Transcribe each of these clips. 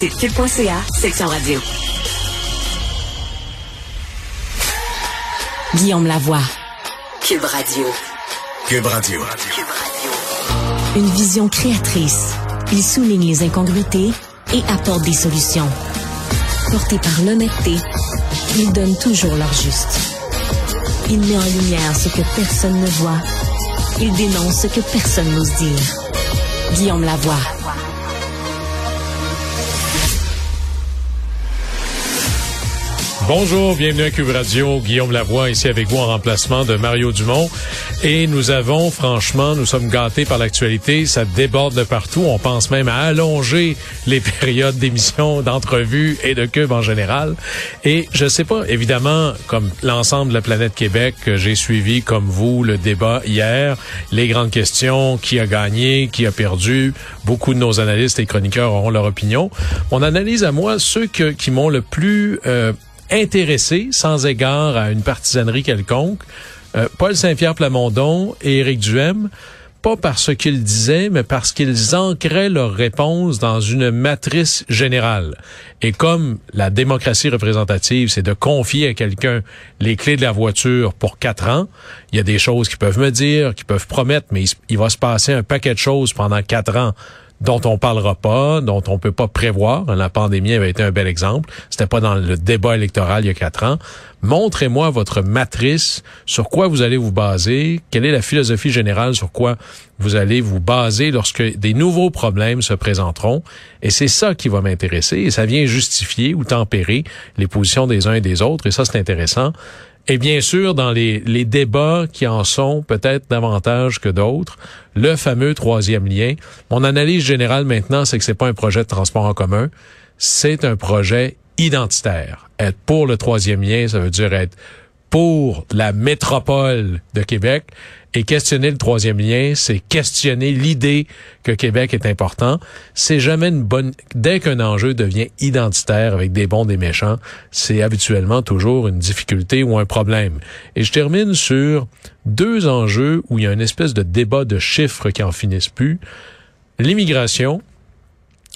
Cube.ca, section radio. Guillaume Lavoie. Cube Radio. Cube Radio. Cube Radio. Une vision créatrice. Il souligne les incongruités et apporte des solutions. Porté par l'honnêteté, il donne toujours leur juste. Il met en lumière ce que personne ne voit. Il dénonce ce que personne n'ose dire. Guillaume Lavoie. Bonjour, bienvenue à Cube Radio. Guillaume Lavoie ici avec vous en remplacement de Mario Dumont. Et nous avons, franchement, nous sommes gâtés par l'actualité. Ça déborde de partout. On pense même à allonger les périodes d'émissions, d'entrevues et de Cube en général. Et je sais pas, évidemment, comme l'ensemble de la planète Québec, j'ai suivi, comme vous, le débat hier, les grandes questions, qui a gagné, qui a perdu. Beaucoup de nos analystes et chroniqueurs auront leur opinion. Mon analyse à moi, ceux qui m'ont le plus... Euh, intéressés, sans égard à une partisanerie quelconque, euh, Paul Saint-Pierre Plamondon et Éric Duhem, pas parce qu'ils disaient, mais parce qu'ils ancraient leur réponse dans une matrice générale. Et comme la démocratie représentative, c'est de confier à quelqu'un les clés de la voiture pour quatre ans, il y a des choses qu'ils peuvent me dire, qu'ils peuvent promettre, mais il va se passer un paquet de choses pendant quatre ans dont on parlera pas, dont on peut pas prévoir. La pandémie avait été un bel exemple. C'était pas dans le débat électoral il y a quatre ans. Montrez-moi votre matrice, sur quoi vous allez vous baser, quelle est la philosophie générale sur quoi vous allez vous baser lorsque des nouveaux problèmes se présenteront? Et c'est ça qui va m'intéresser. Et ça vient justifier ou tempérer les positions des uns et des autres. Et ça, c'est intéressant. Et bien sûr, dans les, débats qui en sont peut-être davantage que d'autres, le fameux troisième lien. Mon analyse générale maintenant, c'est que c'est pas un projet de transport en commun, c'est un projet identitaire. Être pour le troisième lien, ça veut dire être pour la métropole de Québec. Et questionner le troisième lien, c'est questionner l'idée que Québec est important. C'est jamais une bonne... Dès qu'un enjeu devient identitaire avec des bons, des méchants, c'est habituellement toujours une difficulté ou un problème. Et je termine sur deux enjeux où il y a une espèce de débat de chiffres qui en finissent plus. L'immigration,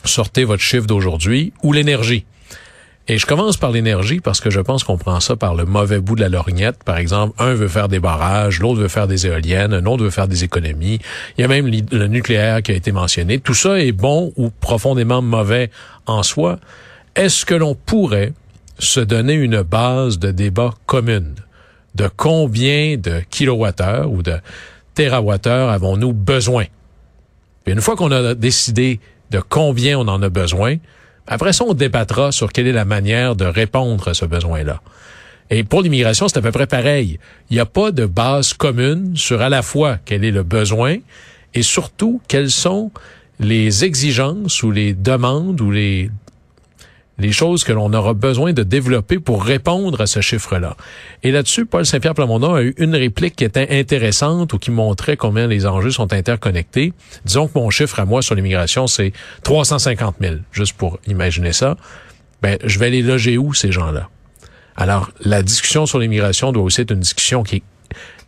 sortez votre chiffre d'aujourd'hui, ou l'énergie. Et je commence par l'énergie parce que je pense qu'on prend ça par le mauvais bout de la lorgnette. Par exemple, un veut faire des barrages, l'autre veut faire des éoliennes, un autre veut faire des économies. Il y a même le nucléaire qui a été mentionné. Tout ça est bon ou profondément mauvais en soi. Est-ce que l'on pourrait se donner une base de débat commune de combien de kilowattheures ou de térawattheures avons-nous besoin? Et une fois qu'on a décidé de combien on en a besoin, après ça, on débattra sur quelle est la manière de répondre à ce besoin-là. Et pour l'immigration, c'est à peu près pareil. Il n'y a pas de base commune sur à la fois quel est le besoin et surtout quelles sont les exigences ou les demandes ou les les choses que l'on aura besoin de développer pour répondre à ce chiffre-là. Et là-dessus, Paul Saint-Pierre Plamondon a eu une réplique qui était intéressante ou qui montrait combien les enjeux sont interconnectés. Disons que mon chiffre à moi sur l'immigration, c'est 350 000, juste pour imaginer ça. Ben, je vais les loger où, ces gens-là? Alors, la discussion sur l'immigration doit aussi être une discussion qui est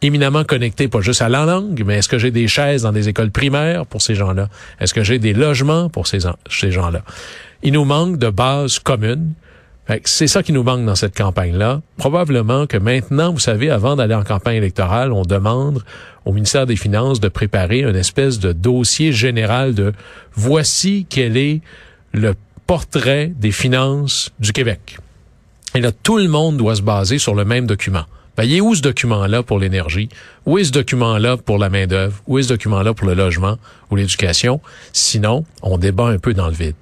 éminemment connectée, pas juste à la langue, mais est-ce que j'ai des chaises dans des écoles primaires pour ces gens-là? Est-ce que j'ai des logements pour ces, ces gens-là? Il nous manque de bases communes. C'est ça qui nous manque dans cette campagne-là. Probablement que maintenant, vous savez, avant d'aller en campagne électorale, on demande au ministère des Finances de préparer une espèce de dossier général de voici quel est le portrait des finances du Québec. Et là, tout le monde doit se baser sur le même document. Ben, il est où ce document-là pour l'énergie? Où est ce document-là pour la main-d'œuvre? Où est ce document-là pour le logement ou l'éducation? Sinon, on débat un peu dans le vide.